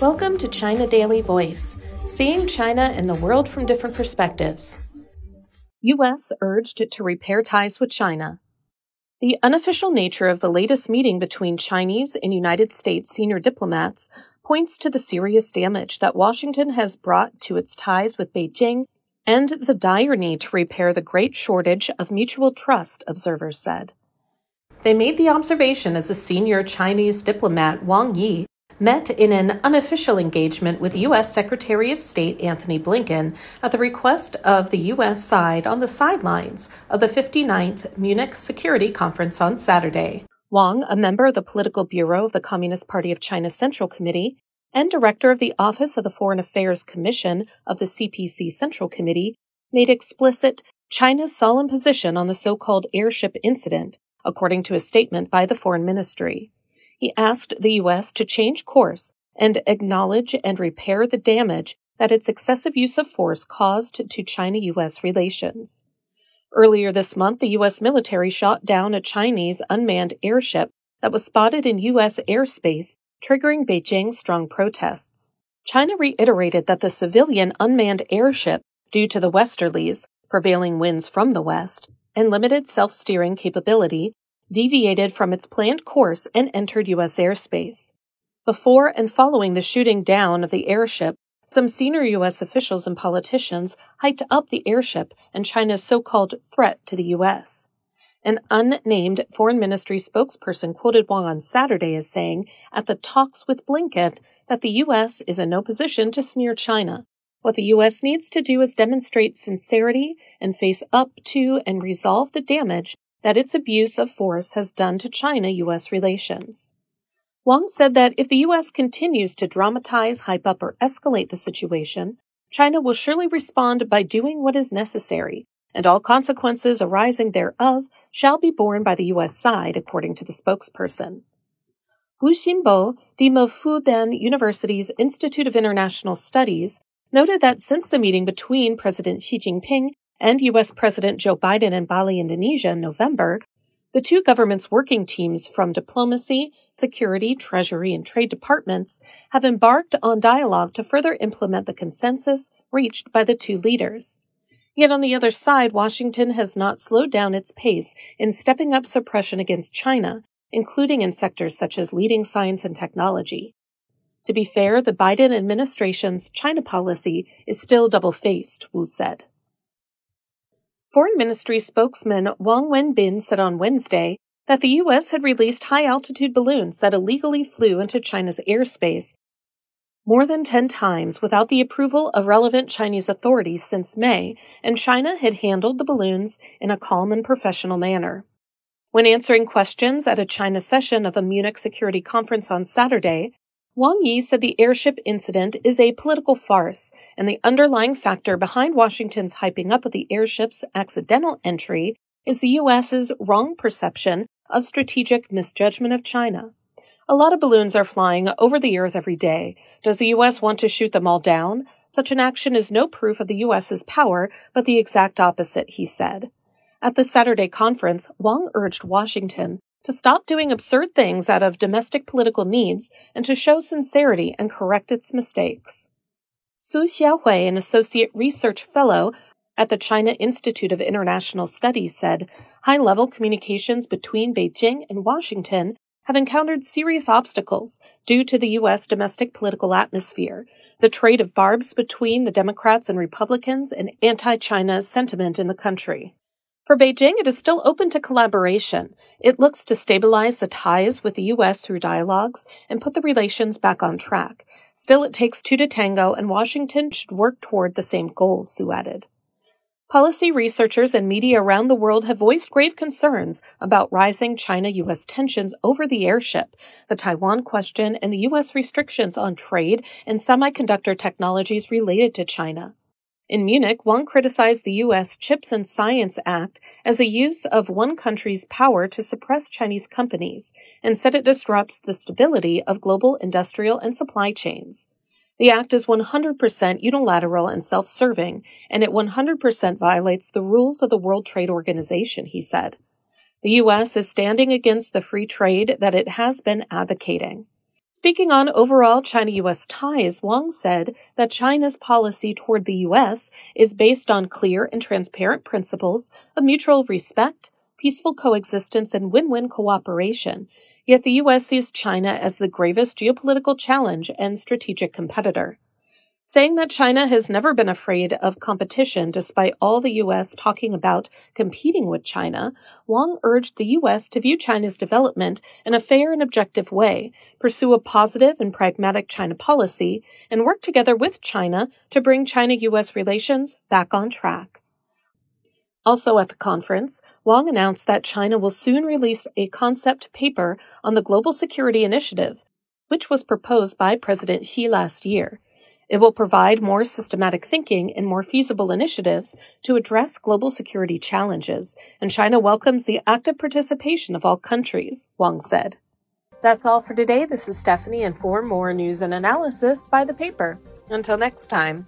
Welcome to China Daily Voice, seeing China and the world from different perspectives. U.S. urged to repair ties with China. The unofficial nature of the latest meeting between Chinese and United States senior diplomats points to the serious damage that Washington has brought to its ties with Beijing and the dire need to repair the great shortage of mutual trust, observers said. They made the observation as a senior Chinese diplomat, Wang Yi, met in an unofficial engagement with U.S. Secretary of State Antony Blinken at the request of the U.S. side on the sidelines of the 59th Munich Security Conference on Saturday. Wang, a member of the Political Bureau of the Communist Party of China Central Committee and director of the Office of the Foreign Affairs Commission of the CPC Central Committee, made explicit China's solemn position on the so called airship incident, according to a statement by the Foreign Ministry he asked the U.S. to change course and acknowledge and repair the damage that its excessive use of force caused to China U.S. relations. Earlier this month, the U.S. military shot down a Chinese unmanned airship that was spotted in U.S. airspace, triggering Beijing's strong protests. China reiterated that the civilian unmanned airship, due to the westerlies, prevailing winds from the west, and limited self steering capability, deviated from its planned course and entered U.S. airspace. Before and following the shooting down of the airship, some senior U.S. officials and politicians hyped up the airship and China's so called threat to the U.S. An unnamed foreign ministry spokesperson quoted Wang on Saturday as saying at the talks with Blinken that the U.S. is in no position to smear China. What the U.S. needs to do is demonstrate sincerity and face up to and resolve the damage that its abuse of force has done to China U.S. relations. Wang said that if the U.S. continues to dramatize, hype up, or escalate the situation, China will surely respond by doing what is necessary, and all consequences arising thereof shall be borne by the U.S. side, according to the spokesperson. Wu Xinbo, Dean of Fudan University's Institute of International Studies, noted that since the meeting between President Xi Jinping and U.S. President Joe Biden in Bali, Indonesia in November, the two governments' working teams from diplomacy, security, treasury, and trade departments have embarked on dialogue to further implement the consensus reached by the two leaders. Yet on the other side, Washington has not slowed down its pace in stepping up suppression against China, including in sectors such as leading science and technology. To be fair, the Biden administration's China policy is still double faced, Wu said. Foreign Ministry spokesman Wang Wenbin said on Wednesday that the U.S. had released high altitude balloons that illegally flew into China's airspace more than 10 times without the approval of relevant Chinese authorities since May, and China had handled the balloons in a calm and professional manner. When answering questions at a China session of the Munich Security Conference on Saturday, Wang Yi said the airship incident is a political farce, and the underlying factor behind Washington's hyping up of the airship's accidental entry is the U.S.'s wrong perception of strategic misjudgment of China. A lot of balloons are flying over the earth every day. Does the U.S. want to shoot them all down? Such an action is no proof of the U.S.'s power, but the exact opposite, he said. At the Saturday conference, Wang urged Washington to stop doing absurd things out of domestic political needs and to show sincerity and correct its mistakes. Su Xiaohui, an associate research fellow at the China Institute of International Studies, said high level communications between Beijing and Washington have encountered serious obstacles due to the U.S. domestic political atmosphere, the trade of barbs between the Democrats and Republicans, and anti China sentiment in the country. For Beijing, it is still open to collaboration. It looks to stabilize the ties with the U.S. through dialogues and put the relations back on track. Still, it takes two to tango, and Washington should work toward the same goal, Su added. Policy researchers and media around the world have voiced grave concerns about rising China U.S. tensions over the airship, the Taiwan question, and the U.S. restrictions on trade and semiconductor technologies related to China. In Munich, Wang criticized the U.S. Chips and Science Act as a use of one country's power to suppress Chinese companies and said it disrupts the stability of global industrial and supply chains. The act is 100% unilateral and self serving, and it 100% violates the rules of the World Trade Organization, he said. The U.S. is standing against the free trade that it has been advocating. Speaking on overall China US ties, Wang said that China's policy toward the US is based on clear and transparent principles of mutual respect, peaceful coexistence, and win win cooperation. Yet the US sees China as the gravest geopolitical challenge and strategic competitor saying that China has never been afraid of competition despite all the U.S. talking about competing with China, Wang urged the U.S. to view China's development in a fair and objective way, pursue a positive and pragmatic China policy, and work together with China to bring China U.S. relations back on track. Also at the conference, Wang announced that China will soon release a concept paper on the Global Security Initiative, which was proposed by President Xi last year. It will provide more systematic thinking and more feasible initiatives to address global security challenges, and China welcomes the active participation of all countries, Wang said. That's all for today. This is Stephanie, and for more news and analysis, buy the paper. Until next time.